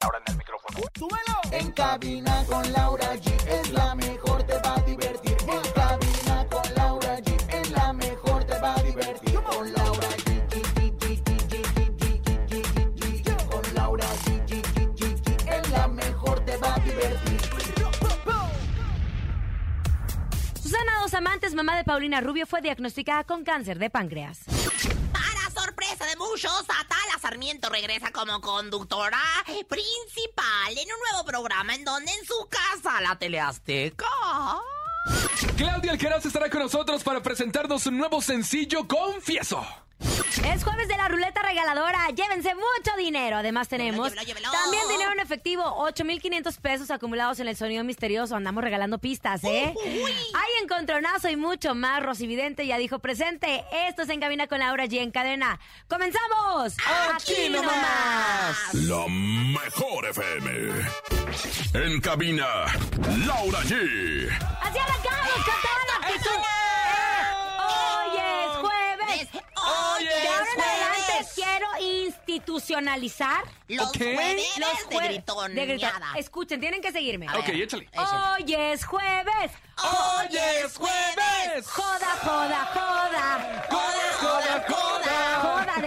Ahora en el micrófono. ¡Súbelo! En cabina con Laura G es la mejor, te va a divertir. En cabina con Laura G es la mejor, te va a divertir. Con Laura G. Con Laura G. Es la mejor, te va a divertir. Susana Dos Amantes, mamá de Paulina Rubio, fue diagnosticada con cáncer de páncreas. Para sorpresa de muchos, Ata Regresa como conductora principal en un nuevo programa en donde en su casa, la Teleazteca. Claudia Alcaraz estará con nosotros para presentarnos un nuevo sencillo, Confieso. Es jueves de la ruleta regaladora. Llévense mucho dinero. Además tenemos Llévelo, llévelo, llévelo. también dinero en efectivo. 8,500 pesos acumulados en el sonido misterioso. Andamos regalando pistas, ¿eh? Hay encontronazo y mucho más. Rosy Vidente ya dijo presente. Esto es En Cabina con Laura G en cadena. ¡Comenzamos! Aquí nomás. La mejor FM. En cabina, Laura G. Así arrancamos con toda la actitud. Eh, Hoy es jueves. Hoy De ahora en adelante jueves. quiero institucionalizar Los jueves los de gritoneada. de grito- Escuchen, tienen que seguirme. A ver, Ok, échale. Hoy es jueves. Hoy es jueves. Joda, joda, joda. Joda, joda, joda.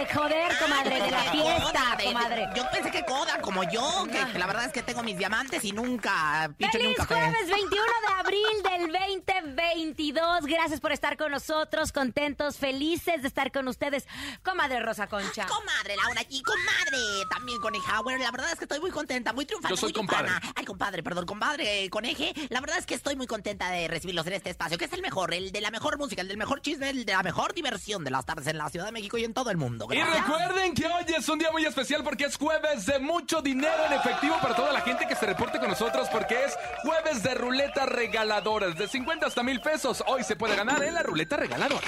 De joder, comadre, de la fiesta, comadre. Yo pensé que coda como yo, que, que la verdad es que tengo mis diamantes y nunca picho ni un ¡Feliz jueves 21 de abril del 2022! Gracias por estar con nosotros, contentos, felices de estar con ustedes. Comadre Rosa Concha. Comadre Laura y comadre también Conejauer. La verdad es que estoy muy contenta, muy triunfante, Yo soy muy triunfana. compadre. Ay, compadre, perdón, compadre Coneje. La verdad es que estoy muy contenta de recibirlos en este espacio, que es el mejor, el de la mejor música, el del mejor chisme, el de la mejor diversión de las tardes en la Ciudad de México y en todo el mundo. Y recuerden que hoy es un día muy especial porque es jueves de mucho dinero en efectivo para toda la gente que se reporte con nosotros porque es jueves de ruleta regaladoras de 50 hasta mil pesos. Hoy se puede ganar en la ruleta regaladora.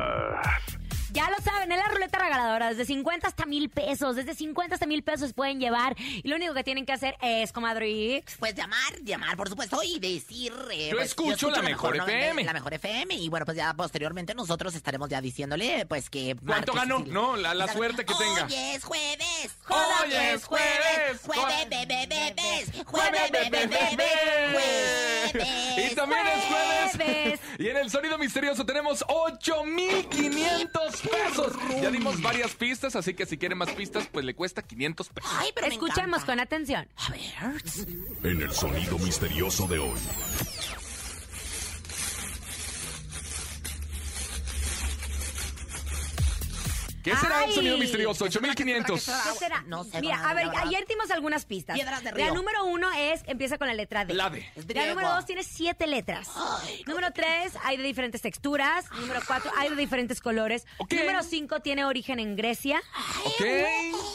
Ya lo saben, es la ruleta regaladora, desde 50 hasta mil pesos, desde 50 hasta mil pesos pueden llevar y lo único que tienen que hacer es, comadre, Pues llamar, llamar, por supuesto, y decir... eh, Yo pues, escucho la mejor. FM. La mejor FM. Y bueno, pues ya posteriormente nosotros estaremos ya diciéndole, pues que... ¿Cuánto ganó? No, la- suerte que tenga. Hoy es jueves. Hoy es jueves. Jueves, bebé, bebés. Jueves, Bebé, bebé, bebé. bebé. Jueves. Y también es jueves. Jueves. Y en el sonido misterioso tenemos 8,500 pesos. Ya dimos varias pistas, así que si quiere más pistas, pues le cuesta 500 pesos. Ay, pero Escuchemos con atención. A ver. En el sonido misterioso de hoy. ¿Qué será el Ay. sonido misterioso? ¿Qué será, 8,500. qué será. No sé, Mira, a ver, la ayer dimos algunas pistas. Piedras de La río. número uno es, empieza con la letra D. La D. La número dos tiene siete letras. Ay, número tres, hay de diferentes texturas. Número cuatro, hay de diferentes colores. Número cinco, tiene origen en Grecia. Ok.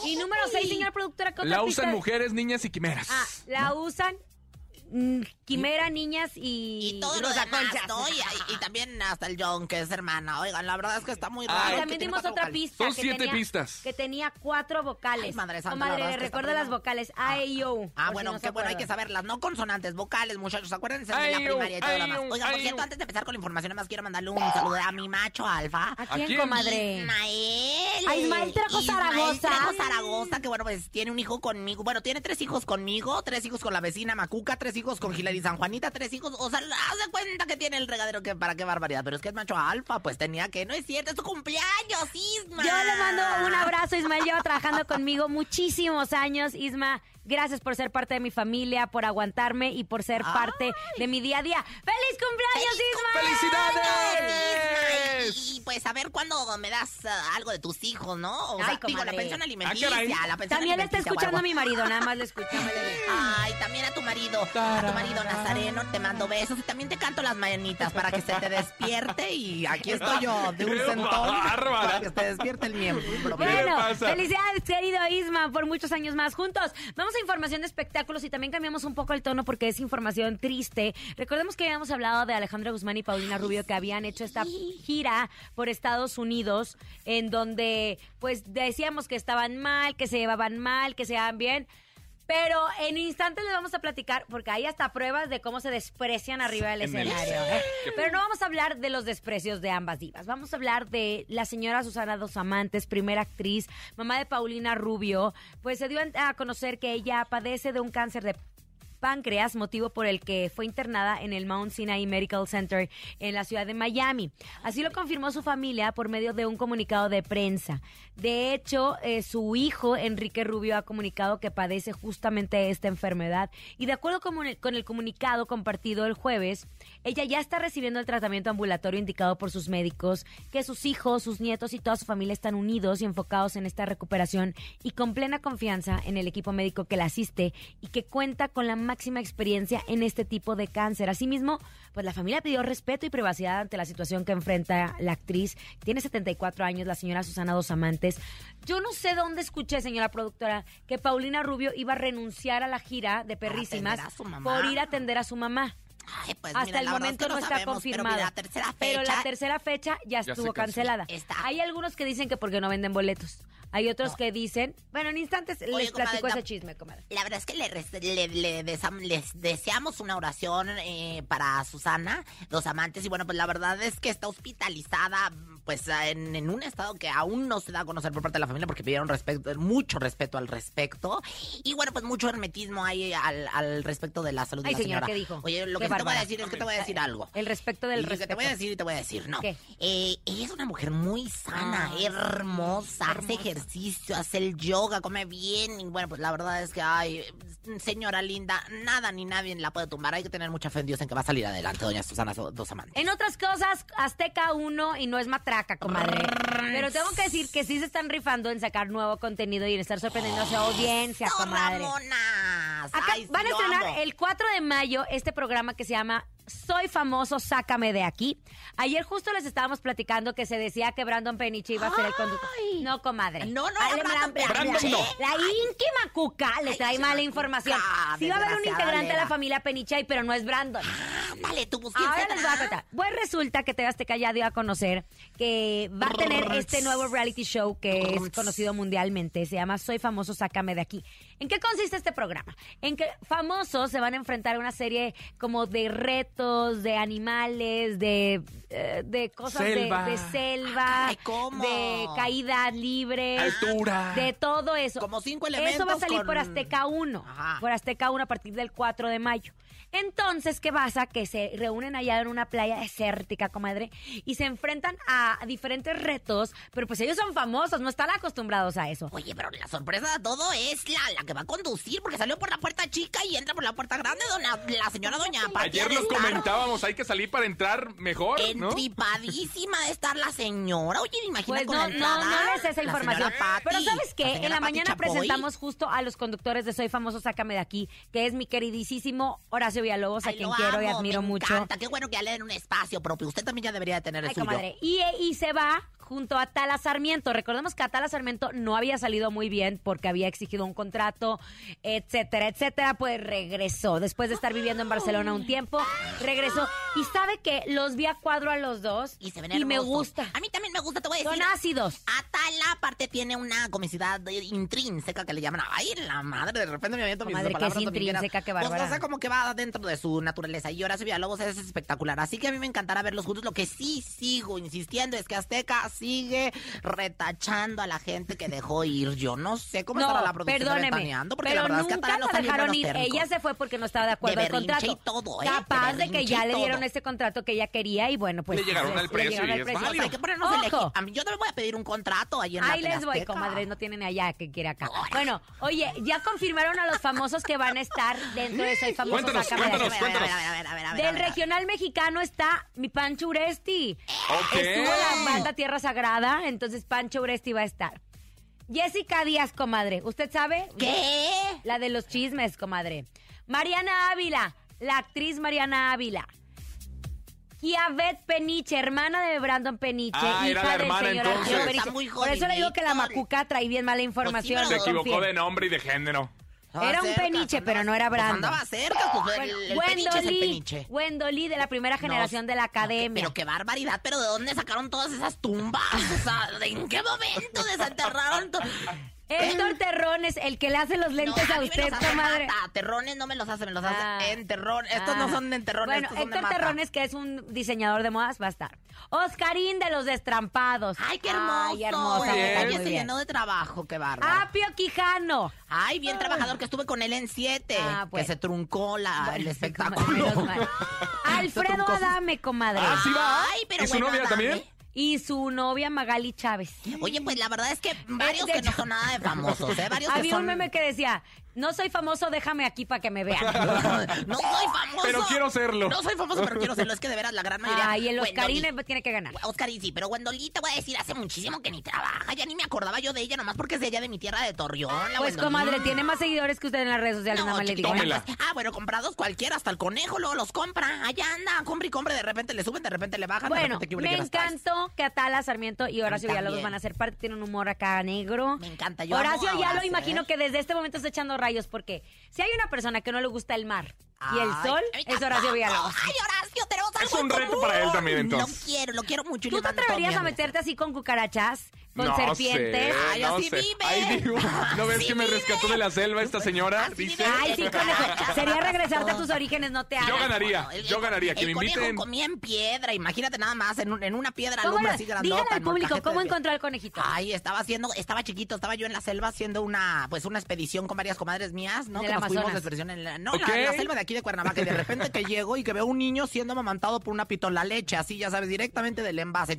Y número seis, señora productora, ¿qué otra La pista? usan mujeres, niñas y quimeras. Ah, la usan mm, quimera, niñas y... Y todo lo Rosa demás, Concha. ¿no? Y, también hasta el John, que es hermana. Oigan, la verdad es que está muy Ay. raro. Y que también dimos otra vocales. pista. Son que siete tenía- pistas. Que tenía cuatro vocales. Ay, madre santa, la Comadre, está recuerda las vocales. A, E, O. Ah, bueno, si no se qué bueno, hay que saberlas, no consonantes, vocales, muchachos. Acuérdense de Ay, la oh, primaria y todo lo ay, demás. Oigan, por ay, cierto, antes de empezar con la información, nada más quiero mandarle un saludo a mi macho alfa. ¿A quién, quién? comadre? Ismael. A Ismael Trejo Zaragoza. Trejo Zaragoza, que bueno, pues tiene un hijo conmigo. Bueno, tiene tres hijos conmigo, tres hijos con la vecina Macuca, tres hijos con Hilary San Juanita, tres hijos. O sea, haz de cuenta que tiene el regadero que para qué barbaridad. Pero es que es macho alfa, pues tenía que. No es cierto, es tu cumpleaños, Isma. Yo le mando un abrazo, Ismael. Lleva trabajando conmigo muchísimos años. Isma, gracias por ser parte de mi familia, por aguantarme y por ser parte de mi día a día. ¡Feliz cumpleaños, ¡Feliz Isma! ¡Felicidades! Y pues a ver cuándo me das ah, algo de tus hijos, ¿no? O sea, Ay, digo, la pensión alimenticia, Ah, la pensión También le está alimenticia, escuchando a mi marido, nada más le escucha. Ay, también a tu marido, a tu marido Nazareno, te mando besos y también te canto las mañanitas para que se te despierte y aquí estoy yo de un ¡Qué centón para que se te despierte el miembro. ¿Qué le Bueno, pasa? felicidades, querido Isma, por muchos años más juntos. Vamos a información de espectáculos y también cambiamos un poco el tono porque es información triste. Recordemos que habíamos hablado de Alejandra Guzmán y Paulina Rubio que habían hecho esta gira por Estados Unidos en donde pues decíamos que estaban mal, que se llevaban mal, que se llevaban bien. Pero en instantes les vamos a platicar, porque hay hasta pruebas de cómo se desprecian arriba del En el- escenario. ¿eh? Pero no vamos a hablar de los desprecios de ambas divas. Vamos a hablar de la señora Susana Dos Amantes, primera actriz, mamá de Paulina Rubio. Pues se dio a conocer que ella padece de un cáncer de páncreas, motivo por el que fue internada en el Mount Sinai Medical Center en la ciudad de Miami. Así lo confirmó su familia por medio de un comunicado de prensa. De hecho, eh, su hijo, Enrique Rubio, ha comunicado que padece justamente esta enfermedad y de acuerdo con el, con el comunicado compartido el jueves, ella ya está recibiendo el tratamiento ambulatorio indicado por sus médicos, que sus hijos, sus nietos y toda su familia están unidos y enfocados en esta recuperación y con plena confianza en el equipo médico que la asiste y que cuenta con la máxima experiencia en este tipo de cáncer. Asimismo, pues la familia pidió respeto y privacidad ante la situación que enfrenta la actriz. Tiene 74 años, la señora Susana Dos Amantes. Yo no sé dónde escuché, señora productora, que Paulina Rubio iba a renunciar a la gira de Perrísimas por ir a atender a su mamá. Ay, pues Hasta mira, el momento que no está sabemos, confirmado. Pero la tercera fecha ya estuvo cancelada. Está. Hay algunos que dicen que porque no venden boletos. Hay otros que dicen, bueno, en instantes Oye, les comadre, platico tam- ese chisme, comadre. La verdad es que le, le- le desam- les deseamos una oración eh, para Susana, los amantes, y bueno, pues la verdad es que está hospitalizada, pues en, en un estado que aún no se da a conocer por parte de la familia porque pidieron respeto, mucho respeto al respecto, y bueno, pues mucho hermetismo hay al, al respecto de la salud Ay, de la señora, señora. ¿qué dijo? Oye, lo Qué que te voy a decir es que te voy a decir algo. El respeto del Y que te voy a decir y te voy a decir, no. ¿Qué? Eh, ella es una mujer muy sana, Ay, hermosa, hace hermosa. ejercicio, hace el yoga, come bien. Y bueno, pues la verdad es que, ay, señora linda, nada ni nadie la puede tumbar. Hay que tener mucha fe en Dios en que va a salir adelante, doña Susana Dos Amantes. En otras cosas, Azteca 1 y no es matraca, comadre. Pero tengo que decir que sí se están rifando en sacar nuevo contenido y en estar sorprendiendo a su audiencia, ¡Eso, comadre. Acá van a estrenar el 4 de mayo este programa que se llama Soy famoso, sácame de aquí. Ayer justo les estábamos platicando que se decía que Brandon Peniche iba a ser el conductor. Ay. No, comadre. No, no, Ah, era la- Brandon íntima cuca le Ay, trae esa mala cuca, información. Sí va a haber un integrante de la familia Peniche, pero no es Brandon. Ándale, tú, pues, ¿quién Ahora les voy a contar. Pues resulta que Azteca ya dio a conocer que va a tener este nuevo reality show que es conocido mundialmente. Se llama Soy famoso, sácame de aquí. ¿En qué consiste este programa? En que famosos se van a enfrentar a una serie como de retos, de animales, de, eh, de cosas de- Selva. de, selva, Ay, ¿cómo? de caída libre, Altura. de todo eso. Como cinco Eso va a elementos salir con- por Azteca 1, Ajá. por Azteca 1 a partir del 4 de mayo. Entonces, ¿qué pasa? Que se reúnen allá en una playa desértica, comadre, y se enfrentan a diferentes retos, pero pues ellos son famosos, no están acostumbrados a eso. Oye, pero la sorpresa de todo es la, la que va a conducir, porque salió por la puerta chica y entra por la puerta grande, dona, la señora doña Pati. Ayer ha de lo estar comentábamos, hay que salir para entrar mejor, ¿no? Entripadísima de estar la señora. Oye, me imagino Pues con no, la no, entrada, no les esa información. Pati, Pero ¿sabes qué? En la Pati mañana Chapoy. presentamos justo a los conductores de Soy Famoso, Sácame de Aquí, que es mi queridísimo Horacio Villalobos, a Ay, quien lo quiero y admiro me mucho. encanta. Qué bueno que ya le den un espacio propio. Usted también ya debería de tener el Ay, suyo. comadre. Y, y se va junto a Tala Sarmiento. Recordemos que a Tala Sarmiento no había salido muy bien porque había exigido un contrato, etcétera, etcétera. Pues regresó. Después de estar viviendo en Barcelona un tiempo, regresó. Y sabe que los vi a cuadro a los dos Y se ven me hermosos. gusta. A mí también me gusta, te voy a Son decir. ácidos. Atala, aparte, tiene una comicidad intrínseca que le llaman. Ay, la madre, de repente me aviento mis Comadre, que es intrínseca, Pues, bárbara. o sea, como que va dentro de su naturaleza. Y Horacio Villalobos es espectacular. Así que a mí me encantará verlos juntos. Lo que sí sigo insistiendo es que Azteca sigue retachando a la gente que dejó ir. Yo no sé cómo estará la producción Ventaneando, porque pero la verdad es que nunca Atala no la está dejaron ir. térmicos. Ella se fue porque no estaba de acuerdo al contrato. y todo, ¿eh? Capaz de, que ya le dieron este contrato que ella quería y bueno, pues Le llegaron al precio llegaron y al es precio. válido. Hay que ponernos el Ojo. eji- A mí yo no me voy a pedir un contrato. ahí en la Ahí les voy, comadre, no tienen allá que quiere acá. Bueno, oye, ya confirmaron a los famosos que van a estar dentro de Soy Famoso. Cuéntanos, de cuéntanos. A ver, a ver, a ver, a Del regional mexicano está mi Pancho Uresti. Ok. Estuvo la banda Tierra Sagrada, entonces Pancho Uresti va a estar. Jessica Díaz, comadre. ¿Usted sabe? ¿Qué? La de los chismes, comadre. Mariana Ávila, la actriz Mariana Ávila. Kiavet Peniche, hermana de Brandon Peniche, Ah, era hija la del hermana, señor entonces. Arturo Está Peniche. muy Por eso le digo que la macuca trae bien mala información. pero Se equivocó de nombre y de género. Era un peniche, pero no era Pues Brandon. andaba cerca, pues el, el peniche es el peniche. De la primera generación No, de la academia. pero qué barbaridad, pero ¿de dónde sacaron todas esas tumbas? O sea, ¿en qué momento desenterraron? To- Héctor Terrones, el que le hace los lentes No, a mí me usted, los hace comadre. Mata. Terrones no me los hace, me los hace Ah. en terrón. Estos Ah. no son en terrones, Bueno, estos son de Héctor mata. Terrones, que es un diseñador de modas, va a estar. Oscarín de los Destrampados. Ay, qué hermoso. Ay, hermosa. Muy bien. se llenó de trabajo, qué bárbaro. Apio Quijano. Ay, bien trabajador que estuve con él en 7. Ah, pues. Que se truncó la, el espectáculo. Alfredo. Adame, comadre. Ah, sí va. Ay, pero ¿Y su bueno, novia también? Y su novia Magali Chávez. Oye, pues la verdad es que varios de que no son nada de famosos, ¿eh? Varios que Había son... un meme que decía, no soy famoso, déjame aquí para que me vean. no soy famoso. Pero quiero serlo. No soy famoso, pero quiero serlo. Es que de veras la gran mayoría. Ay, el Wendolí. Oscarín tiene que ganar. Oscarín sí, pero Wendolí te voy a decir, hace muchísimo que ni trabaja. Ya ni me acordaba yo de ella, nomás porque es de ella de mi tierra de Torreón. la Pues, Wendolí. comadre, tiene más seguidores que usted en las redes sociales, No, nada más le digo. pues, Ah, bueno, comprados cualquiera, hasta el conejo luego los compra. Allá anda, compra y compra, de repente le suben, de repente le bajan, de Bueno, repente que me encantó que Atala, Sarmiento y Horacio Villalobos van a ser parte. Tienen un humor acá negro. Me encanta, yo Horacio ya lo imagino ¿eh? que desde este momento está echando rayos porque si hay una persona que no le gusta el mar y el sol, es Horacio. Villalobos. Ay, Horacio, tenemos Es algo un en reto común. para él también, entonces. Lo quiero, lo quiero mucho. y ¿Tú le te mando todo mi atreverías a amor. meterte así con cucarachas? ¿Con no serpientes? Sé, Ay, no así sé. vive. Ay, digo, ¿no ves que me vive. rescató de la selva esta señora? Dice. Ay, sí, conejo. Sería regresarte a tus orígenes, no te hagas. Yo ganaría, Bueno, el- yo ganaría. Que el me inviten. comía en piedra, imagínate nada más, en, un- en una piedra ¿Cómo lumbre así grandota. Dígale al público, ¿cómo de- encontró al conejito? Ay, estaba haciendo, estaba chiquito, estaba yo en la selva haciendo una, pues una expedición con varias comadres mías, ¿no? Del que nos fuimos Amazonas. de expedición en la, no, Ok. la, la selva de aquí de Cuernavaca, y de repente que llego y que veo un niño siendo amamantado por una pitola leche, así, ya sabes, directamente del envase.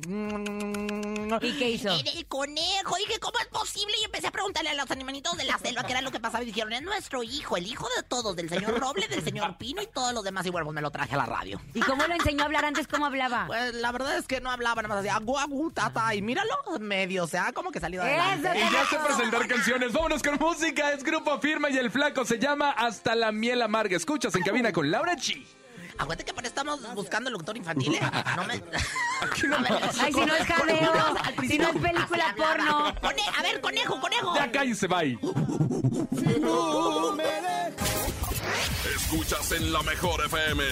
¿Y qué hizo? Conejo, dije, ¿cómo es posible? Y empecé a preguntarle a los animalitos de la selva qué era lo que pasaba y dijeron, es nuestro hijo, el hijo de todos, del señor Roble, del señor Pino y todos los demás. Y bueno, pues me lo traje a la radio. ¿Y cómo lo enseñó a hablar antes? ¿Cómo hablaba? Pues la verdad es que no hablaba, nada más hacía guagu, tata, y míralo, medio, o sea, como que salido adelante. Eso, Y ya sé presentar canciones. Vámonos con música. Es Grupo Firme y el Flaco se llama Hasta la miel amarga. Escuchas en cabina con Laura G. Aguante que por eso estamos buscando el doctor infantil, ¿eh? No me... Ay, si no es jaleo, al si no es película porno. Cone- a ver, conejo, conejo. Ya cállese, bye. Escuchas en la mejor FM.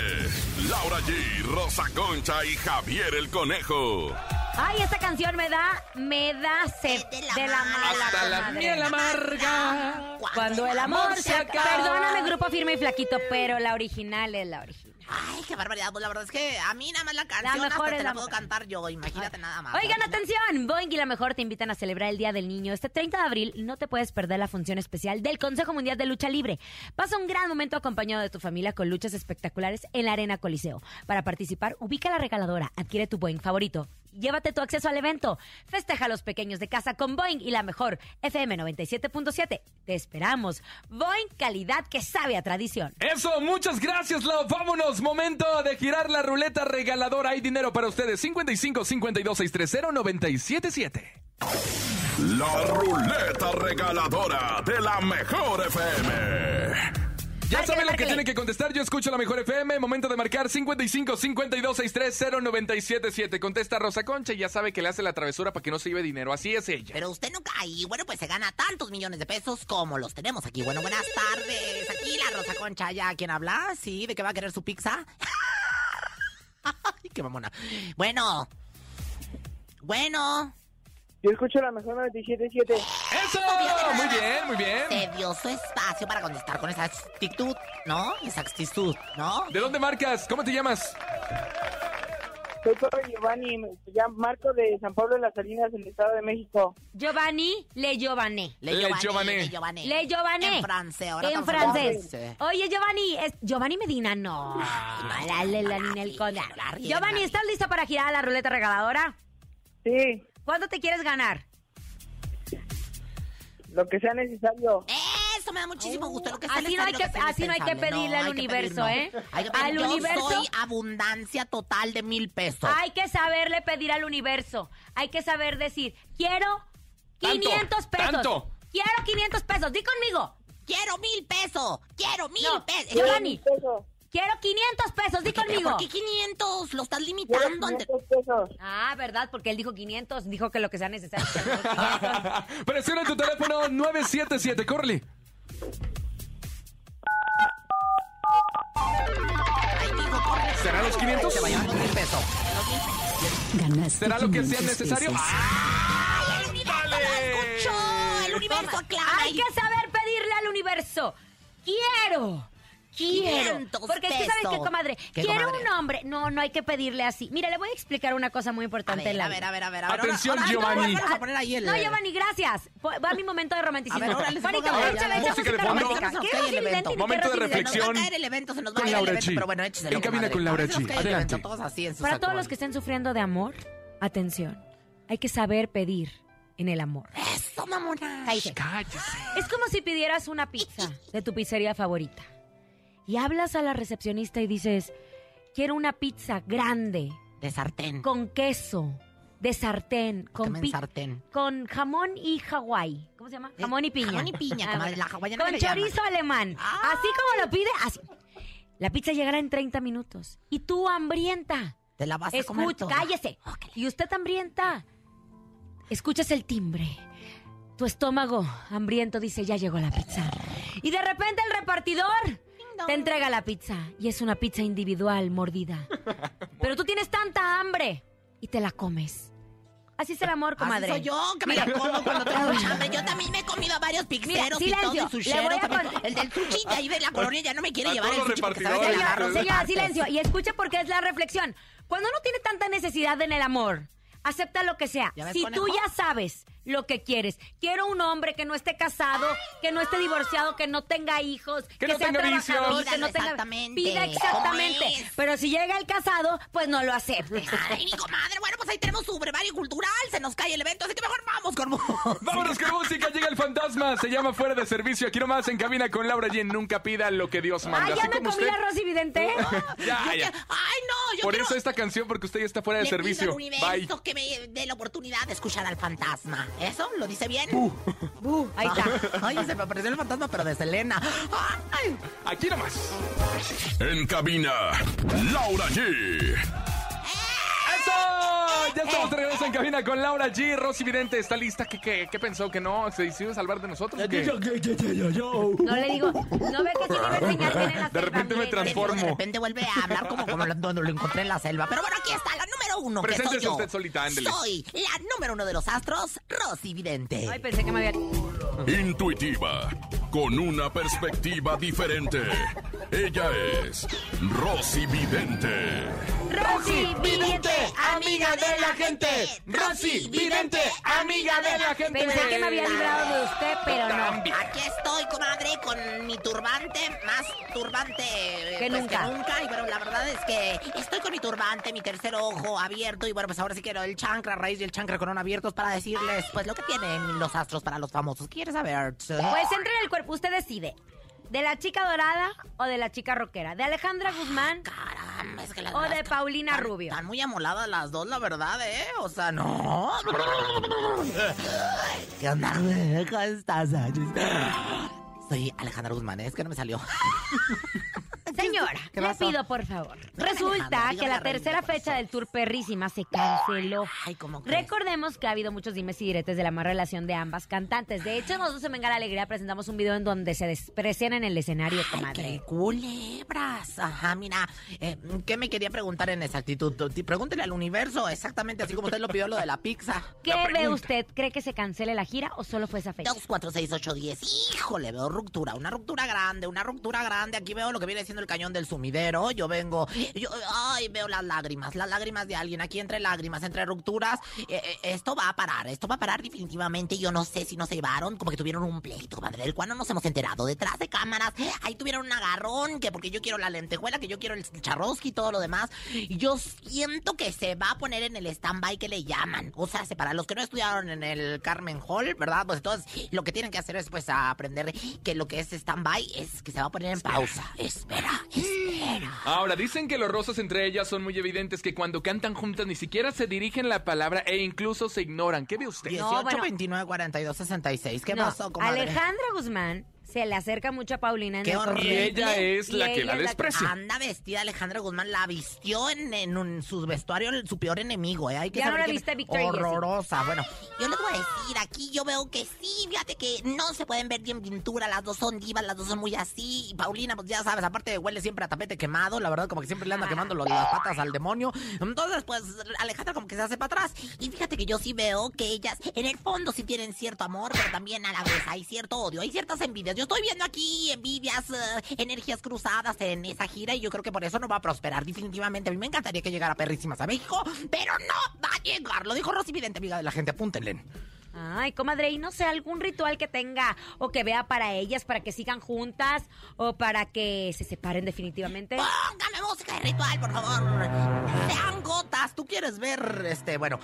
Laura G, Rosa Concha y Javier el Conejo. Ay, esta canción me da, me da sed De la de la mala. Hasta la miel amarga. Cuando el amor se acaba. Perdóname, grupo firme y flaquito, pero la original es la original. Ay, qué barbaridad. Pues la verdad es que a mí nada más la canción mejor hasta es te la la puedo mejor. cantar yo. Imagínate nada más. Oigan, atención, Boeing y la mejor te invitan a celebrar el Día del Niño. Este 30 de abril no te puedes perder la función especial del Consejo Mundial de Lucha Libre. Pasa un gran momento acompañado de tu familia con luchas espectaculares en la Arena Coliseo. Para participar, ubica la regaladora, adquiere tu Boeing favorito. Llévate tu acceso al evento. Festeja a los pequeños de casa con Boeing y la mejor FM 97.7. Te esperamos. Boeing, calidad que sabe a tradición. Eso, muchas gracias, Lau. Vámonos. Momento de girar la ruleta regaladora. Hay dinero para ustedes. 55 52 630 977. La ruleta regaladora de la mejor FM. Ya Márquele, saben lo que tienen que contestar. Yo escucho la mejor FM. Momento de marcar 55 52 630 977. Contesta Rosa Concha y ya sabe que le hace la travesura para que no se lleve dinero. Así es ella. Pero usted no cae. Bueno, pues se gana tantos millones de pesos como los tenemos aquí. Bueno, buenas tardes. Aquí la Rosa Concha, ya. ¿Quién habla? Sí, ¿de qué va a querer su pizza? Ay, qué mamona. Bueno. Bueno. Yo escucho la mejor 97.7. ¡Eso! Muy bien, muy bien. Se dio su espacio para contestar con esa actitud, ¿no? Esa actitud, ¿no? ¿De dónde marcas? ¿Cómo te llamas? Soy Pablo Giovanni, me llamo Marco de San Pablo de las Salinas, en el Estado de México. Giovanni Le Giovanni. Le Giovanni. Le Giovanni. Le Giovanni. En francés, ahora En francés. francés. Oye, Giovanni, es Giovanni Medina, no. Giovanni, ¿estás lista para girar la ruleta regaladora? Sí, ¿Cuánto te quieres ganar? lo que sea necesario. Eso me da muchísimo gusto. Lo que sea Así no hay necesario, que- así no hay que pedirle al hay que universo, pedir, ¿eh? Hay que pedir. Al Yo universo- soy abundancia total de mil pesos. Hay que saberle pedir al universo. Hay que saber decir, quiero Tanto, 500 pesos. tanto. Quiero 500 pesos. Di conmigo. Quiero mil pesos. Quiero mil No, pesos. Giovanni. Pesos. Quiero 500 pesos. Di ¿Pero conmigo. ¿Por qué 500? Lo estás limitando. ante- 500 pesos. Ah, ¿verdad? Porque él dijo 500. Dijo que lo que sea necesario. Presiona tu teléfono 977, córrele. Ay, mijo, corre. ¿Será los 500? Se va a llevar los mil pesos. Ganaste ¿Será lo que sea 500 necesario? ¡Ah! ¡El universo lo escuchó! ¡El universo aclama! Hay que saber pedirle al universo. Quiero. Quiero. 500 Porque es que, ¿sabes qué, pesos. comadre? ¿Qué, Quiero comadre? un hombre. No, no hay que pedirle así. Mira, le voy a explicar una cosa muy A importante ver, en la a ver, a ver, a ver. a ver. Atención, Ahora- ahora- Giovanni. Vamos a poner ahí el... No, Giovanni, gracias. Va mi momento de romanticismo. A ver, échale, a ver, échale música de fondo. romántica. Se nos ¿Qué cae el Rosy evento. Vidente ni qué Momento de reflexión. Se nos va a caer el evento, se nos va a Con caer el Laura evento, G. pero bueno, écheselo, En cabina con Laura G. Adelante. Para todos los que estén sufriendo de amor, atención. Hay que saber pedir en el amor. Eso, mamona. Cállate. Cállese. Es como si pidieras una pizza de tu pizzería favorita. Y hablas a la recepcionista y dices, quiero una pizza grande, De sartén. con queso, de sartén, con, Con pi- sartén. con jamón y Hawái. ¿Cómo se llama? Eh, Jamón y piña. jamón y piña, Ah, comadre, la hawaiana Con chorizo alemán. Ah. Así como lo pide, así. La pizza llegará en 30 minutos. Y tú hambrienta. Te la vas a comer Escucha, toda. cállese. Y usted hambrienta. Escuchas el timbre. Tu estómago hambriento dice, ya llegó la pizza. Y de repente el repartidor te entrega la pizza. Y es una pizza individual, mordida. Pero tú tienes tanta hambre y te la comes. Así es el amor, comadre. Así soy yo, que me la como cuando tengo mucha hambre. Yo también me he comido a varios pixeros y todo, silencio. y Le voy susheros a también. con- El del sushi de ahí de la colonia ya no me quiere A llevar el sushi porque sabe que Señora, silencio. Y escuche porque es la reflexión. Cuando uno tiene tanta necesidad en el amor, acepta lo que sea. ¿Ya ves, Si conejo? tú ya sabes lo que quieres, quiero un hombre que no esté casado, que no esté divorciado, que no tenga hijos, que, no sea tenga trabajador, vicios. que no tenga... exactamente, Pida ¿cómo exactamente. Pero si llega el casado, pues no lo aceptes. Ay, mi comadre, bueno, pues ahí tenemos su brevario cultural, se nos cae el evento, así que mejor vamos con música. Vámonos con música, llega el fantasma, se llama Fuera de Servicio, aquí nomás en cabina con Laura G. Nunca pida lo que Dios manda. Ay, ya Así me como comí usted. la Rosy Vidente. Ya, Yo ya. que- Ay, no, yo Por quiero... eso esta canción, porque usted ya está fuera de Le pido servicio. al universo Bye. que me dé la oportunidad de escuchar al fantasma. ¿Eso? ¿Lo dice bien? Uh, ahí está. Ay, se me apareció el fantasma, pero de Selena. Ay, Aquí nomás. En cabina, Laura G. ¡Eso! Ya Eh. estamos de regreso en cabina con Laura G. Rosy Vidente está lista. ¿Qué, qué, qué pensó? ¿Que no? ¿Se decidió salvar de nosotros? o qué? No le digo, no ve que enseñar bien en la De repente me transformo. De repente vuelve a hablar como, como lo- cuando lo encontré en la selva. Pero bueno, aquí está la número uno. que soy Preséntese yo. usted solita, ándele. Soy la número uno de los astros, Rosy Vidente. Ay, pensé que me había... Intuitiva, con una perspectiva diferente. Ella es Rosy Vidente. Rosy Vidente, amiga de la gente. Rosy Vidente, amiga de la gente. Pensé que me había librado de usted, pero no. Aquí estoy, comadre, con mi turbante, más turbante eh, Que pues, nunca. que nunca. Y bueno, la verdad es que estoy con mi turbante, mi tercer ojo abierto. Y bueno, pues ahora sí quiero el chancra raíz y el chancra corona abiertos para decirles, pues, lo que tienen los astros para los famosos. ¿Quieres saber? Pues entre en el cuerpo, usted decide. ¿De la chica dorada o de la chica rockera? ¿De Alejandra Guzmán? Caramba, es que las O de están- Paulina están- Rubio. Están muy amoladas las dos, la verdad, ¿eh? O sea, no. ¿Qué onda? ¿Cómo estás? Soy Alejandra Guzmán, ¿eh? es que no me salió. Señora, ¿Qué le pido por favor. Resulta que la tercera ¿qué fecha del tour Perrísima se canceló. Ay, ¿cómo crees? Recordemos que ha habido muchos dimes y diretes de la más relación de ambas cantantes. De hecho, nosotros en Venga la Alegría presentamos un video en donde se desprecian en el escenario, ¡Qué comadre. culebras! Ajá, mira, eh, ¿qué me quería preguntar en exactitud? Pregúntele al universo, exactamente así como usted lo pidió lo de la pizza. ¿Qué ve usted? ¿Cree que se cancele la gira o solo fue esa fecha? 2, 4, 6, 8, 10. Híjole, veo ruptura, una ruptura grande, una ruptura grande. Aquí veo lo que viene siendo el cañón del sumidero. yo vengo, yo, ay, veo las lágrimas, las lágrimas de alguien aquí entre lágrimas, entre rupturas. Eh, eh, esto va a parar, esto va a parar definitivamente. Yo no sé si nos llevaron, como que tuvieron un pleito, madre del cual no nos hemos enterado. Detrás de cámaras, ahí tuvieron un agarrón, que porque yo quiero la lentejuela, que yo quiero el charrosqui y todo lo demás. Yo siento que se va a poner en el stand-by que le llaman. O sea, para los que no estudiaron en el Carmen Hall, ¿verdad? Pues entonces lo que tienen que hacer es pues aprender que lo que es stand-by es que se va a poner en pausa. Espera, espera. Ahora, dicen que los rosas entre ellas son muy evidentes que cuando cantan juntas ni siquiera se dirigen la palabra e incluso se ignoran. ¿Qué ve usted? 18, No, bueno. 29, 42, 66. ¿Qué No, pasó, comadre? Alejandra Guzmán se le acerca mucho a Paulina en Qué el horrible. Y ella es la que la es desprecia. Anda vestida Alejandra Guzmán, la vistió en, en un- su vestuario su peor enemigo, ¿eh? Hay que Ya no saber la quién- viste, Victoria. Horrorosa, bueno. Yo les voy a decir, aquí yo veo que sí, fíjate que no se pueden ver bien pintura, las dos son divas, las dos son muy así. Y Paulina, pues ya sabes, aparte huele siempre a tapete quemado, la verdad, como que siempre le anda quemando las patas al demonio. Entonces, pues, Alejandra como que se hace para atrás. Y fíjate que yo sí veo que ellas, en el fondo, sí tienen cierto amor, pero también a la vez hay cierto odio, hay ciertas envidias. Yo estoy viendo aquí envidias, eh, energías cruzadas en esa gira y yo creo que por eso no va a prosperar definitivamente. A mí me encantaría que llegara perrísimas a México, pero no va a llegar. Lo dijo Rosy Vidente, amiga de la gente. Apúntenle. Ay, comadre, y no sé, algún ritual que tenga o que vea para ellas, para que sigan juntas o para que se separen definitivamente. Póngame música de ritual, por favor. Sean tú quieres ver, este, bueno,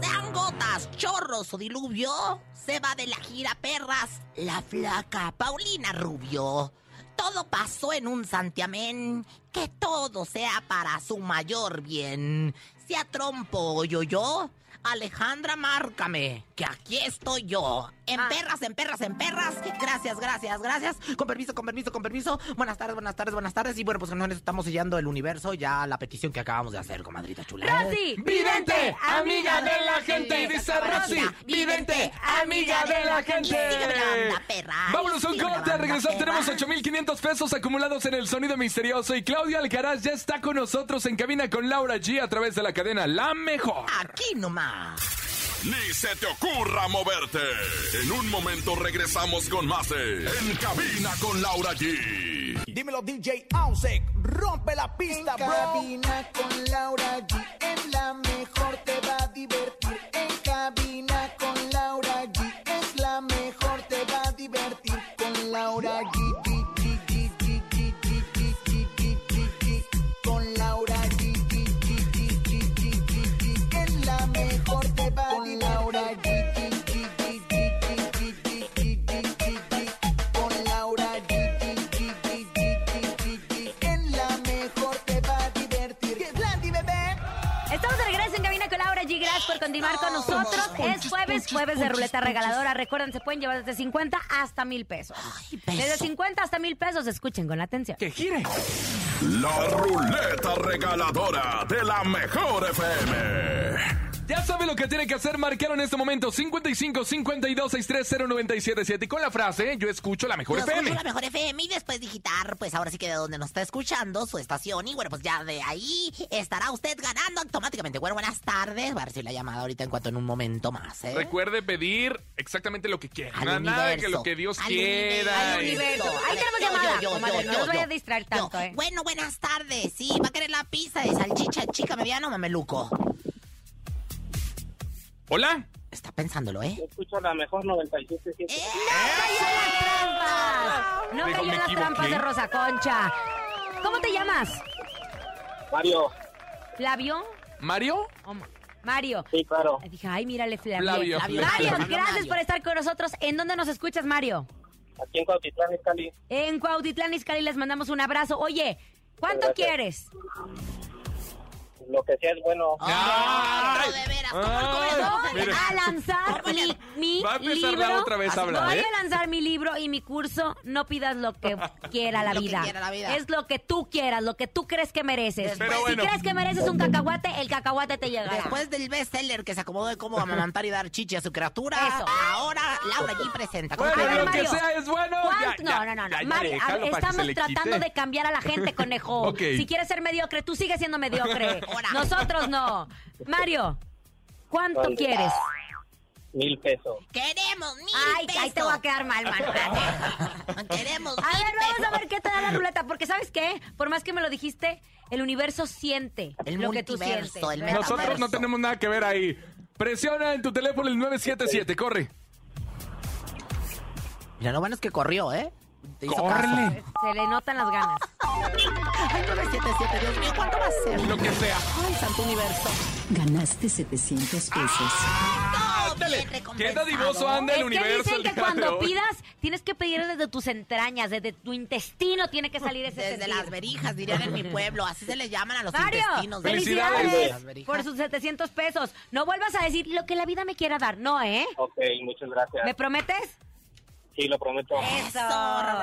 sean gotas, chorros o diluvio. Se va de la gira Perras, la flaca Paulina Rubio. Todo pasó en un santiamén, que todo sea para su mayor bien. Sea trompo o yo yo, Alejandra, márcame, que aquí estoy yo. En Ah. perras, en perras, en perras. Gracias, gracias, gracias. Con permiso, con permiso, con permiso. Buenas tardes, buenas tardes, buenas tardes. Y bueno, pues nos estamos sellando el universo ya la petición que acabamos de hacer, comadrita chula. Rosy, Vidente, amiga de la gente. Y dice Rosy, vidente, amiga de la gente. Sígueme la onda, perra. Vámonos a un corte. A banda, regresar tenemos 8,500 pesos acumulados en el sonido misterioso. Y Claudia Alcaraz ya está con nosotros en cabina con Laura G a través de la cadena La Mejor. Aquí nomás. Ni se te ocurra moverte. En un momento regresamos con más de En Cabina con Laura G. Dímelo DJ Ausek, rompe la pista, en cabina con Laura G, en la mejor te va a divertir. En cabina con Laura G, es la mejor te va a divertir. Con Laura G, nosotros. Es jueves, jueves de ruleta regaladora. Recuerden, se pueden llevar desde 50 hasta mil pesos. peso. Desde 50 hasta mil pesos, escuchen con atención. Que gire. La ruleta regaladora de la mejor FM. Ya sabe lo que tiene que hacer, marcar en este momento 55 52 630 977 y con la frase yo escucho la mejor Yo FM. escucho la mejor FM y después digitar, pues ahora sí que de donde nos está escuchando, su estación. Y bueno, pues ya de ahí estará usted ganando automáticamente. Bueno, buenas tardes. Voy a recibir la llamada ahorita en cuanto en un momento más, ¿eh? Recuerde pedir exactamente lo que quiera. Al Nada- Nada de que lo que Dios Al quiera. Al universo. Ahí ver, tenemos llamada, yo, yo, comadre, yo, no los voy a distraer Yo. tanto, ¿eh? Bueno, buenas tardes. Sí, va a querer la pizza de salchicha chica, mediano o mameluco. Hola. Está pensándolo, ¿eh? Escucho la mejor 97.7. ¡Trampas! No cayó me en las equivoqué. trampas de Rosa Concha. ¿Cómo te llamas? Mario, ¿Flavio? ¿Mario? ¿O Ma- Mario. sí, claro. Dije, ay, mírale, Flavio. Flavio, Flavio. Mario, gracias Mario. por estar con nosotros. ¿En dónde nos escuchas, Mario? Aquí en Cuautitlán, Cali. En Cuautitlán, Izcalli, les mandamos un abrazo. Oye, ¿cuánto quieres? Lo que sea es bueno. Ay, Ay. de veras, ¿cómo Ay. cómo le vamos a lanzar mi, mi Va a empezar libro. la otra vez a hablar, Voy ¿eh? a lanzar mi libro y mi curso. No pidas lo que quiera la Lo que vida. quiera la vida. Es lo que tú quieras, lo que tú crees que mereces. Pero si bueno. crees que mereces un cacahuate, el cacahuate te llegará. Después del bestseller que se acomodó de cómo amamantar y dar chichi a su criatura, Eso. ahora Laura G presenta. ¿Cómo A Bueno, ver, lo Mario, que sea es bueno. ¿Cuánto? Ya, ya, no, no, no, no. Mario, estamos tratando quite. de cambiar a la gente, conejo. Ok. Si quieres ser mediocre, tú sigues siendo mediocre. Ahora. Nosotros no. Mario, ¿cuánto Vale. quieres? Mil pesos. Queremos mil Ay, pesos. ahí te voy a quedar mal, mano. Queremos A mil ver, vamos a ver qué te da la ruleta, porque ¿sabes qué? Por más que me lo dijiste, el universo siente El lo que tú sientes. el. Nosotros no tenemos nada que ver ahí. Presiona en tu teléfono el 977, corre. Mira, lo bueno es que corrió, ¿eh? Te hizo Córrele. Se le notan las ganas. Caso. Ay, 977, Dios mío, ¿cuánto va a ser? Lo que sea. Ay, santo universo. Ganaste 700 pesos. Todo Ándale. Qué dadivoso anda el es que universo dicen el que de cuando hoy. pidas, tienes que pedir desde tus entrañas, desde tu intestino tiene que salir ese Desde sentir. las verijas, dirían en mi pueblo. Así se le llaman a los Mario, intestinos. Felicidades. Felicidades por sus 700 pesos. No vuelvas a decir lo que la vida me quiera dar, no, ¿eh? Ok, muchas gracias. ¿Me prometes? Sí, lo prometo. Eso.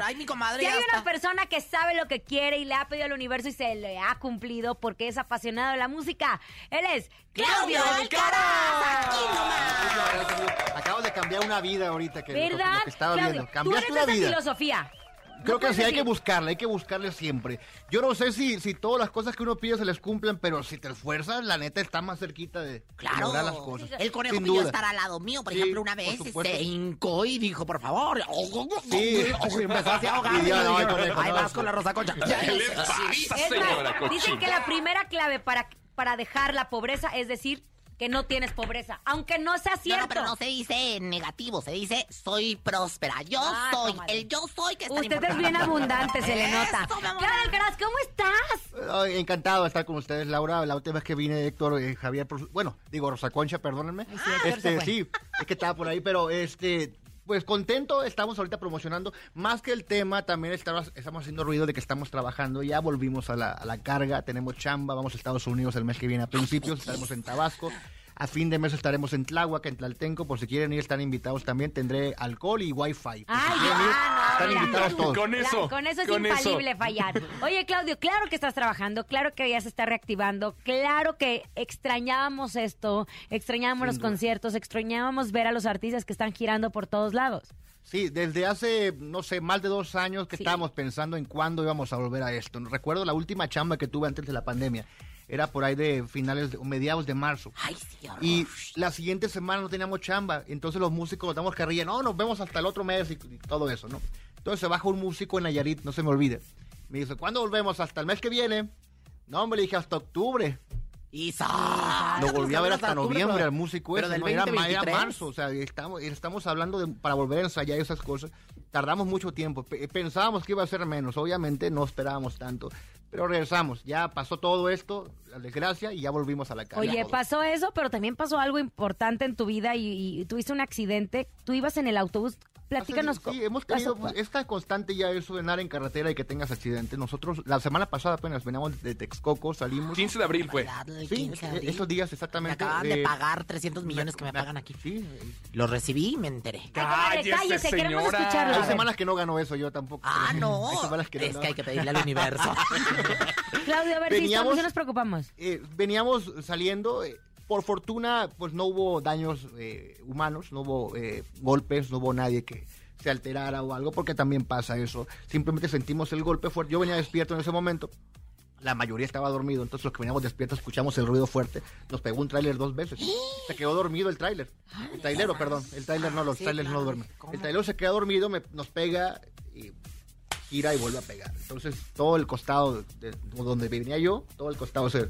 Ay, mi comadre Si hay una está. persona que sabe lo que quiere y le ha pedido al universo y se le ha cumplido porque es apasionado de la música, él es Claudio ¡Claudio Alcaraz. Aquí nomás. Acabo de cambiar una vida ahorita que, lo- ¿Verdad? lo que estaba Claudio, viendo. tú Cambiaste eres de esa vida. filosofía. Creo que sí, hay que buscarle, hay que buscarle siempre. Yo no sé si, si todas las cosas que uno pide se les cumplen, pero si te esfuerzas, la neta está más cerquita de, Claro. lograr las cosas. El conejo pidió duda. estar al lado mío, por Sí, ejemplo, una vez se hincó y dijo, por favor. Sí. Empezó así a ahogar. Y y ya, yo no, dije, ay, conejo, Ahí no, vas con la rosa concha. ¿Qué le pasa, Es más, señora dicen que la primera clave para, para dejar la pobreza es decir que no tienes pobreza, aunque no sea cierto. no, pero no se dice negativo, se dice soy próspera. Yo Ah, soy, el yo soy que es tan Usted es bien abundante, se le nota. Claro, Alcaraz, ¿cómo estás? Ay, encantado de estar con ustedes, Laura. La última vez que vine, Héctor, eh, Javier, bueno, digo Rosa Concha, perdónenme. este, sí, es que estaba por ahí, pero este, pues contento, estamos ahorita promocionando. Más que el tema, también estamos, estamos haciendo ruido de que estamos trabajando. Ya volvimos a la, a la carga, tenemos chamba, vamos a Estados Unidos el mes que viene a principios, estaremos en Tabasco. A fin de mes estaremos en Tláhuac, en Tlaltenco, por si quieren ir, están invitados también. Tendré alcohol y wifi. Por si Ay, quieren ir, ya, no, están mira. invitados todos. Con La- eso. con eso es con eso. infalible fallar. Oye, Claudio, claro que estás trabajando, claro que ya se está reactivando, claro que extrañábamos esto, extrañábamos los conciertos, extrañábamos ver a los artistas que están girando por todos lados. Sí, desde hace, no sé, más de dos años que Sí. estábamos pensando en cuándo íbamos a volver a esto. Recuerdo la última chamba que tuve antes de la pandemia. Era por ahí de finales, de, o mediados de marzo. Ay, sí. Y la siguiente semana no teníamos chamba. Entonces los músicos nos damos carrilla. No, nos vemos hasta el otro mes y, y todo eso, ¿no? Entonces se baja un músico en Nayarit, no se me olvide. Me dice, ¿cuándo volvemos? ¿Hasta el mes que viene? No, hombre, le dije hasta octubre. Y Lo volví a ver hasta noviembre al músico pero ese, del ¿no? Era, era 2023. marzo, o sea, estamos, estamos hablando de, para volver a ensayar esas cosas. Tardamos mucho tiempo, Pe- pensábamos que iba a ser menos, obviamente no esperábamos tanto, pero regresamos, ya pasó todo esto, la desgracia, y ya volvimos a la calle. Oye, pasó eso, pero también pasó algo importante en tu vida y, y tuviste un accidente. Tú ibas en el autobús. Platícanos. Sí, sí, hemos tenido, pues, es tan constante ya eso de andar en carretera y que tengas accidente. Nosotros, la semana pasada apenas veníamos de Texcoco, salimos. 15 de abril fue. El Sí, 15 de abril. esos días Me exactamente. acaban de eh, pagar 300 millones que me me- pagan aquí. Sí, Lo recibí y me enteré. Ay, comadre, Cállese, cállese, queremos escucharlo. Ver. semanas que no gano eso yo tampoco. Ah, no. Hay semanas que no, es no. que hay que pedirle al universo. Claudio, a ver si Veníamos- estamos, si nos preocupamos. Eh, veníamos saliendo, eh, por fortuna, pues no hubo daños eh, humanos, no hubo eh, golpes, no hubo nadie que se alterara o algo, porque también pasa eso. Simplemente sentimos el golpe fuerte. Yo venía despierto en ese momento. La mayoría estaba dormido, entonces los que veníamos despiertos escuchamos el ruido fuerte. Nos pegó un tráiler dos veces. Se quedó dormido el tráiler. El trailero, perdón. El tráiler no, los Sí, trailers no duermen. ¿Cómo? El trailer se queda dormido, me- nos pega y gira y vuelve a pegar. Entonces todo el costado de, de donde venía yo, todo el costado se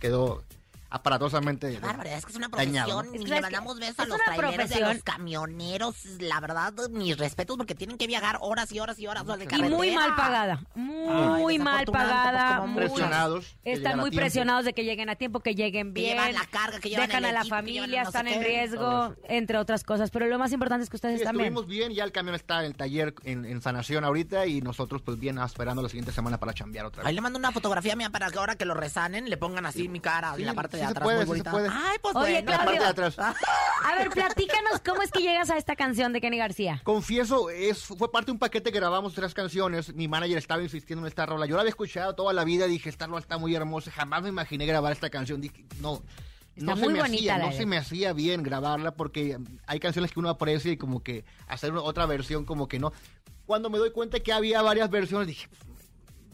quedó aparatosamente Qué barbaridad, es que es una dañado, profesión. ¿no? y Es que le mandamos que besos a los traileros y a los camioneros. La verdad, mis respetos porque tienen que viajar horas y horas y horas de Y muy mal pagada. Muy Ay, mal desafortunadamente, pagada. pues, muy- presionados. que Están muy presionados de que lleguen a tiempo, que lleguen Que bien. llevan la carga, que llevan dejan el a la equipo, que familia, no sé están en qué. riesgo, entre otras cosas. Pero lo más importante es que ustedes Sí, están bien. estuvimos bien, ya el camión está en el taller en, en sanación ahorita y nosotros pues bien esperando la siguiente semana para chambear otra Ahí vez. le mando una fotografía mía para que ahora que lo resanen le pongan así mi cara Sí, en la parte sí de se atrás. puede, muy sí se bonita. puede. Ay, pues Oye, bueno. La parte de atrás. A ver, platícanos cómo es que llegas a esta canción de Kenny García. Confieso, es, fue parte de un paquete que grabamos tres canciones. Mi manager estaba insistiendo en esta rola. Yo la había escuchado toda la vida. Dije, esta rola está muy hermosa. Jamás me imaginé grabar esta canción. Dije, no. Está no muy se me bonita hacía, no se me hacía bien grabarla porque hay canciones que uno aprecia y como que hacer otra versión como que no. Cuando me doy cuenta que había varias versiones, dije,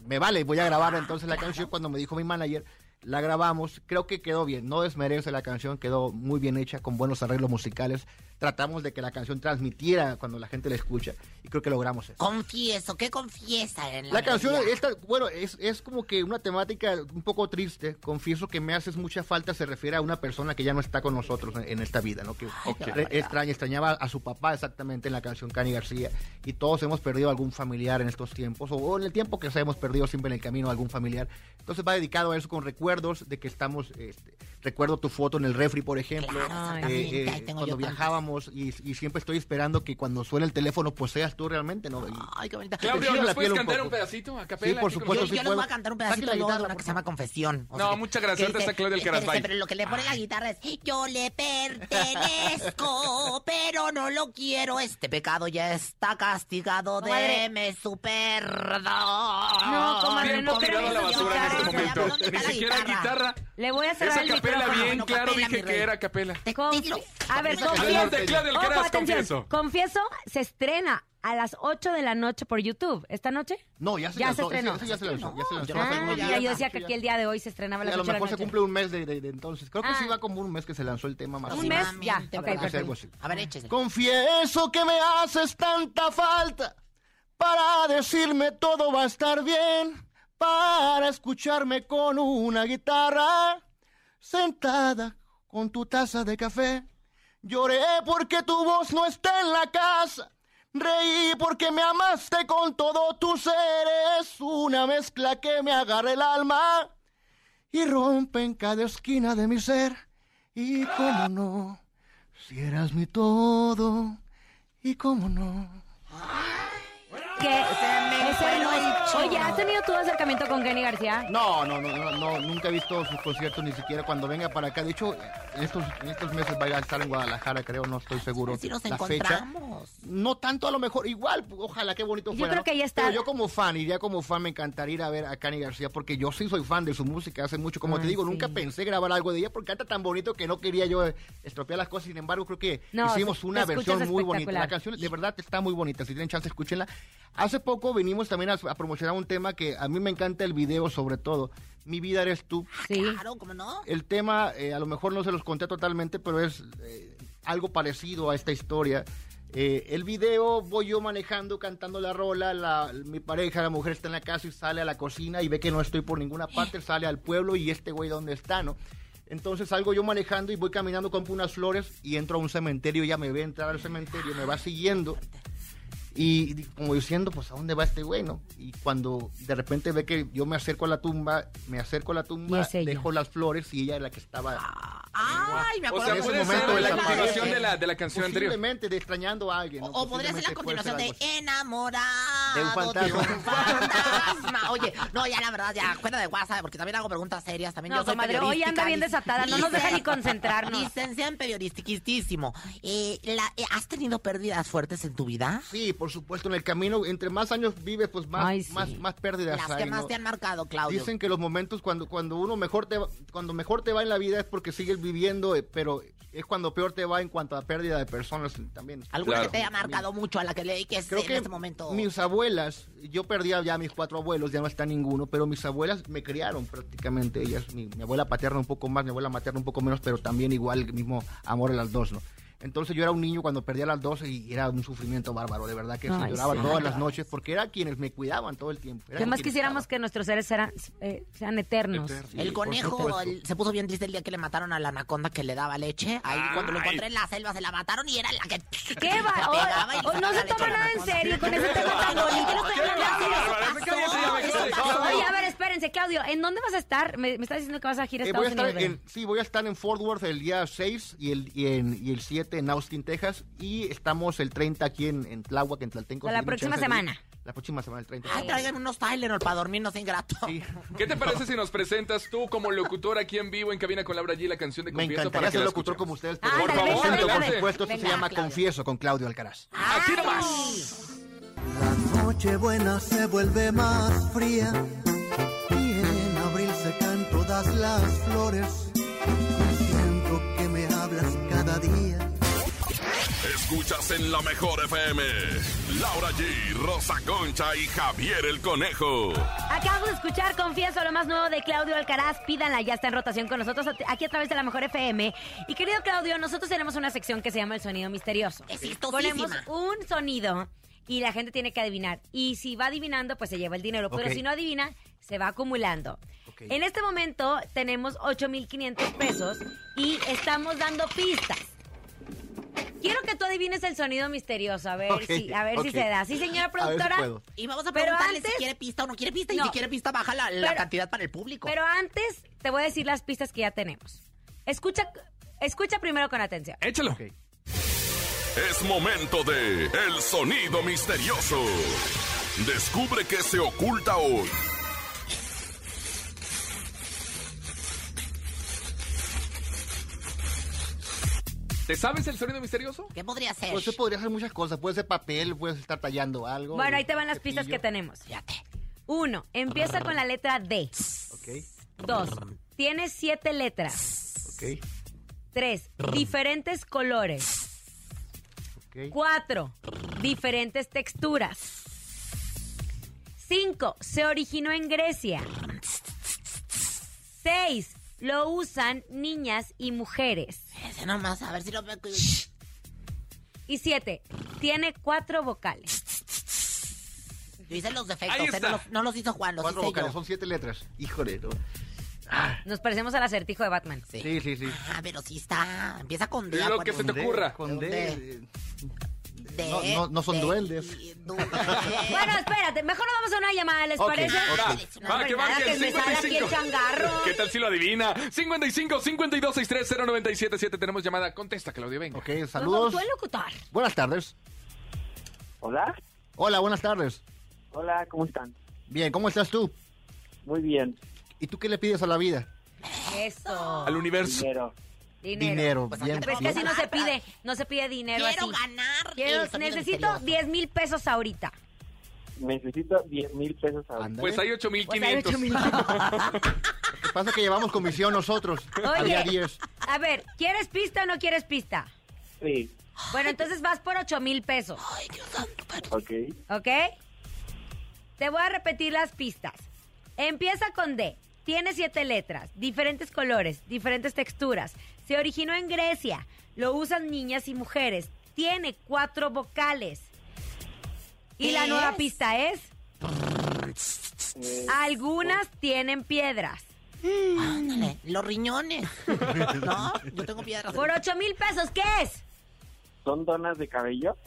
me vale, voy a grabar entonces la canción. Cuando me dijo mi manager, la grabamos, creo que quedó bien, no desmerece la canción, quedó muy bien hecha, con buenos arreglos musicales. Tratamos de que la canción transmitiera cuando la gente la escucha y creo que logramos eso. Confieso, ¿qué confiesa en la La canción, esta, bueno, es, es como que una temática un poco triste. Confieso que me haces mucha falta. Se refiere a una persona que ya no está con nosotros en, en esta vida, ¿no? Que re- extraña, extrañaba a su papá exactamente en la canción Cani García. Y todos hemos perdido algún familiar en estos tiempos, o, o en el tiempo que sea, hemos perdido siempre en el camino algún familiar. Entonces va dedicado a eso con recuerdos de que estamos. Este, recuerdo tu foto en el refri, por ejemplo. Claro, eh, eh, cuando yo viajábamos y, y siempre estoy esperando que cuando suene el teléfono, pues seas tú realmente, ¿no? Y- Ay, qué bonita. Claudio, Te ¿nos puedes un cantar un pedacito a Sí, capela? por aquí con supuesto, Yo, sí yo les puedo. voy a cantar un pedacito de una por que se llama Confesión. O No, sea, muchas gracias. está Alcaraz, espérese, bye. Pero lo que le pone la guitarra es Yo le pertenezco, pero no lo quiero. Este pecado ya está castigado. Deme su perdón. No, comadre, no a la queremos basura en este momento. ¿Dónde Ni siquiera guitarra? Le voy a cerrar Esa el capela micrófono. bien, No, claro, capela, dije que era capela. Dilo. A ver, Adelante, Claudia Alcaraz, Ojo, atención. confieso. Confieso, se estrena a las 8 de la noche por YouTube. ¿Esta noche? No, ya se Ya lanzó. se estrenó. ese- ese ya se lanzó. Ya se lanzó. No Ah, ya, yo decía que aquí el día de hoy se estrenaba a las a lo 8 de la mejor se noche. cumple un mes de, de- de entonces. Creo que Ah. sí va como un mes que se lanzó el tema más Un mes, ya. Próximamente, Ok, ¿verdad? Hace algo perfecto. así. A ver, échese. Confieso que me haces tanta falta para decirme todo va a estar bien, para escucharme con una guitarra, sentada con tu taza de café. Lloré porque tu voz no está en la casa. Reí porque me amaste con todo tu ser. Es una mezcla que me agarra el alma y rompe en cada esquina de mi ser. Y cómo no, si eras mi todo. Y cómo no. Que Oye, ¿has tenido tu acercamiento con Kenny García? No, no, no, no, no, nunca he visto sus conciertos ni siquiera cuando venga para acá. De hecho, en estos, en estos meses va a estar en Guadalajara, creo, no estoy seguro. Si nos la fecha. No tanto a lo mejor, igual, ojalá, qué bonito Yo fuera. creo ¿no? que ya está. Pero yo como fan, iría como fan, me encantaría ir a ver a Cani García, porque yo sí soy fan de su música hace mucho. Como te digo, sí. nunca pensé grabar algo de ella, porque canta tan bonito que no quería yo estropear las cosas. Sin embargo, creo que No, hicimos una versión muy bonita. La canción de verdad está muy bonita. Si tienen chance, escúchenla. Hace poco vinimos también a, a promocionar un tema que a mí me encanta el video, sobre todo. Mi vida eres tú. Sí. Claro, ¿cómo no? El tema, eh, a lo mejor no se los conté totalmente, pero es eh, algo parecido a esta historia. Eh, el video voy yo manejando, cantando la rola, la- mi pareja, la mujer está en la casa y sale a la cocina y ve que no estoy por ninguna parte, sale al pueblo y este güey dónde está, ¿no? Entonces salgo yo manejando y voy caminando, compro unas flores y entro a un cementerio, ella me ve entrar al cementerio, me va siguiendo y como diciendo, pues, ¿a dónde va este güey, no? Y cuando de repente ve que yo me acerco a la tumba, me acerco a la tumba, es dejo las flores y ella era la que estaba... Ay, me O acuerdo. sea, puede ser momento la continuación de la, de la canción anterior. Posiblemente de extrañando a alguien. ¿no? O, o podría ser la continuación de enamorado De un fantasma. de un fantasma. Oye, no, ya la verdad, ya cuenta de WhatsApp, porque también hago preguntas serias. También No, yo soy comadre, hoy anda bien desatada, no nos deja ni concentrarnos. Licenciada en periodistiquísimo. Eh, la- eh, ¿Has tenido pérdidas fuertes en tu vida? Sí, por supuesto, en el camino, entre más años vives, pues más, Ay, sí. más, más pérdidas Las hay, que más ¿no? te han marcado, Claudio. Dicen que los momentos cuando, cuando uno mejor te va, cuando mejor te va en la vida es porque sigues viviendo, eh, pero es cuando peor te va en cuanto a pérdida de personas también. ¿Alguna Claro. que te haya marcado mucho a la que leí que es Creo en que este momento? mis abuelas, yo perdí ya a mis cuatro abuelos, ya no está ninguno, pero mis abuelas me criaron prácticamente ellas. Mi, mi abuela paterna un poco más, mi abuela materna un poco menos, pero también igual el mismo amor a las dos, ¿no? Entonces yo era un niño cuando perdí a las dos y era un sufrimiento bárbaro, de verdad que sí, Ay, lloraba sí. todas las noches porque era quienes me cuidaban todo el tiempo. era ¿Qué con más quienes quisiéramos estaba. que nuestros seres seran, eh, sean eternos? El Sí, conejo el- se puso bien triste el día que le mataron a la anaconda que le daba leche. Ahí cuando lo encontré en la selva se la mataron y era la que ¿Qué va? se O- pegaba y le o no se toma nada en serio con ese tema tan bonito. Oye, a ver, espérense, Claudio, ¿en dónde vas a estar? Me, me estás diciendo que vas a girar a Eh, voy a Estados estar Unidos. en, sí, voy a estar en Fort Worth el día 6 y el, y en, y el 7 en Austin, Texas. Y estamos el 30 aquí en, en Tláhuac, en Tlaltenco. La si próxima de semana. La próxima semana, el 30. Ay, traigan unos Tylenol para dormirnos ingrato. Sí. ¿Qué te parece si nos presentas tú como locutor aquí en vivo en cabina con Laura G la canción de Me Confieso encantaría para que ser locutor escuchemos? como ustedes. Ah, pero Por favor, por supuesto, esto se llama Claudio. Confieso con Claudio Alcaraz. Aquí nomás. La noche buena se vuelve más fría y en abril se caen todas las flores. Siento que me hablas cada día. Escuchas en la mejor FM. Laura G, Rosa Concha y Javier el Conejo. Acabamos de escuchar Confieso lo más nuevo de Claudio Alcaraz. Pídanla, ya está en rotación con nosotros aquí a través de la Mejor FM. Y querido Claudio, nosotros tenemos una sección que se llama El Sonido Misterioso. Es Ponemos un sonido y la gente tiene que adivinar. Y si va adivinando, pues se lleva el dinero. Pero si no adivina, se va acumulando. En este momento tenemos 8,500 pesos y estamos dando pistas. Quiero que tú adivines el sonido misterioso, a ver, si, a ver si se da. ¿Sí, señora A ver si productora? puedo. Y vamos a Pero preguntarle antes- si quiere pista o no quiere pista. Y si quiere pista, baja la, la Pero- cantidad para el público. Pero antes te voy a decir las pistas que ya tenemos. Escucha, escucha primero con atención. Échalo. Es momento de El Sonido Misterioso. Descubre qué se oculta hoy. ¿Te sabes el sonido misterioso? ¿Qué podría ser? Pues se podría hacer muchas cosas. Puede ser papel, puedes estar tallando algo. Bueno, ahí te van las pistas que tenemos. Fíjate. Uno, empieza con la letra D. Ok, Dos, tiene siete letras. ok, Tres, diferentes colores. Ok. Cuatro, diferentes texturas. Cinco, se originó en Grecia. Seis, lo usan niñas y mujeres. Ese nomás, a ver si lo veo. Y siete, tiene cuatro vocales. Yo hice los defectos, ¿eh? está. no, los, no los hizo Juan, los Cuatro hice vocales, yo. son siete letras. Híjole, no. Nos parecemos al acertijo de Batman. Sí. Sí, sí, sí. Ah, pero sí está. Empieza con D. Lo que se te ocurra. Con D. D. No, no- no son duendes. Bueno, espérate, mejor nos vamos a una llamada, ¿les Ok, parece? ok. Va, No, va, que marque que el me sale aquí el 55. changarro. ¿Qué tal si lo adivina? 55 52 63 0977 Tenemos llamada. Contesta, Claudio, venga. Ok, saludos. locutor. Buenas tardes. Hola. Hola, buenas tardes. Hola, ¿cómo están? Bien, ¿cómo estás tú? Muy bien. ¿Y tú qué le pides a la vida? Eso. Al universo. Dinero. Dinero. Dinero. Pues bien, acá Pero es que bien. así no se pide, no se pide dinero Quiero así. ganar. Quiero- necesito misterioso. 10 mil pesos ahorita. Necesito 10 mil pesos ahora. Ándale. Pues hay Pues hay 8500. 8,000. Lo que pasa es que llevamos comisión nosotros. Había Oye, 10. a ver, ¿quieres pista o no quieres pista? Sí. Bueno, entonces vas por 8 mil pesos, Ay, Dios santo, pero- Ok. ¿ok? Te voy a repetir las pistas. Empieza con D. Tiene siete letras, diferentes colores, diferentes texturas. Se originó en Grecia. Lo usan niñas y mujeres. Tiene cuatro vocales. Y ¿Qué la nueva es? pista es... Algunas tienen piedras. Ándale, los riñones. No, yo tengo piedras. Por 8 mil pesos, ¿qué es? ¿Son donas de cabello?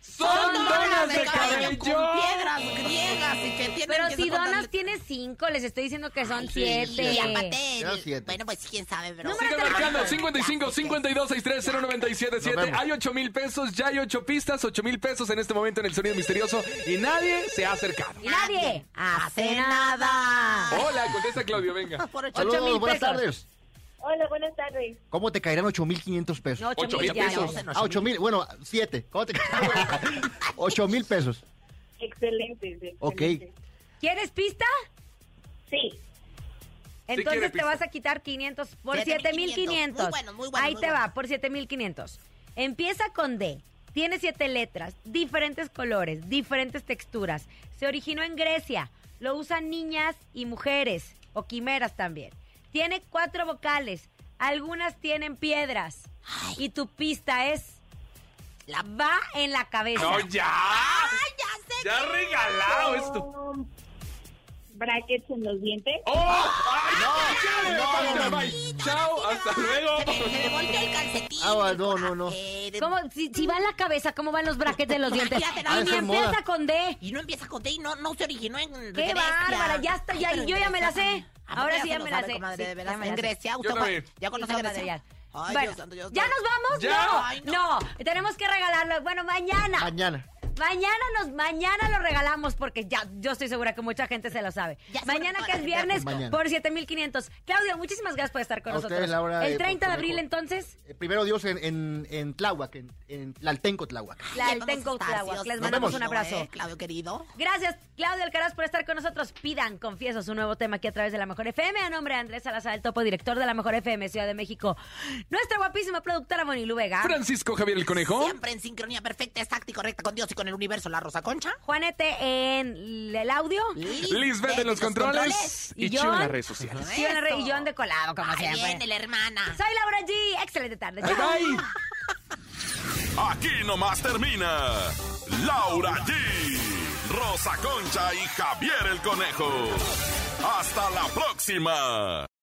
¡Son donas de cabello! con piedras griegas y que tienen Pero que si Donas tiene cinco, les estoy diciendo que son sí, siete. Y aparte, Eran siete. bueno, pues quién sabe, pero... Sigan marcando 55 52 63 Nos 0977 vemos. Hay 8 mil pesos, ya hay 8 pistas, 8 mil pesos en este momento en el sonido misterioso y nadie se ha acercado. Y nadie hace nada. Hola, contesta Claudio, venga. Por ocho Saludos, mil buenas pesos. tardes. Hola, buenas tardes. ¿Cómo te caerán 8.500 pesos? No, ocho Ocho mil mil ya, pesos. ya. Ah, 8.000, bueno, 7. ¿Cómo te caerán? 8.000 pesos. Excelente. Ok. ¿Quieres pista? Sí. Entonces te pista. vas a quitar 500 por 7,500. 7500. Muy bueno, muy bueno, Ahí muy te bueno. va, por 7500. Empieza con D. Tiene siete letras, diferentes colores, diferentes texturas. Se originó en Grecia. Lo usan niñas y mujeres, o quimeras también. Tiene cuatro vocales. Algunas tienen piedras. Y tu pista es. La- Va en la cabeza. ¡No, ya! ya sé ¡Ya regalado esto! Brackets en los dientes. ¡Oh! ¡Ay, no! no, no, no. bye. ¡Chao! ¡Hasta luego! Se me, se me volteó el calcetín. Ah, no, no, no. de- ¿Cómo? Si, si va en la cabeza, ¿cómo van los brackets de los dientes? Fíjate, no, y esa moda. empieza con D. Y no empieza con D y no, no se originó en ¡Qué bárbara! Ya está, ya, Pero y yo ya me la sé. Ah, Ahora sí ya lo me la sabe, sé. comadre, Sí, de veras, ya me en la sé. Grecia. Yo ¿Usted también. fue- ¿Ya conoce Sí, Grecia? ya. Ay, Bueno, Dios santo, Dios ¿Ya santo. nos vamos? Ya. No, Ay, no. no. Tenemos que regalarlo. Bueno, mañana. Mañana. Mañana nos, mañana lo regalamos porque ya, yo estoy segura que mucha gente se lo sabe. Ya mañana que es viernes Mañana. por 7500. Claudio, muchísimas gracias por estar con A nosotros. ustedes, Laura, El eh, 30 de por- abril entonces, Eh, primero Dios en, en, en Tláhuac, en, en Tlaltenco, Tláhuac. la Ahí del vamos a Tenco estar, Tláhuac. Les mandamos un ¿eh, abrazo. Claudio querido. Gracias, Claudio Alcaraz, por estar con nosotros. Pidan, confieso, su nuevo tema aquí a través de La Mejor FM. A nombre de Andrés Salazar, el topo director de La Mejor FM, Ciudad de México. Nuestra guapísima productora Monilu Vega. Francisco Javier el Conejo. Siempre en sincronía perfecta, exacta y correcta con Dios y con el universo, la Rosa Concha. Juanete en el audio. Lisbeth en los controles. Y Y Chivo en las redes sociales. Y John Rey y John de colado, como siempre. viene la hermana. Soy Laura G. Excelente tarde. Bye. Aquí nomás termina Laura G, Rosa Concha y Javier el Conejo. Hasta la próxima.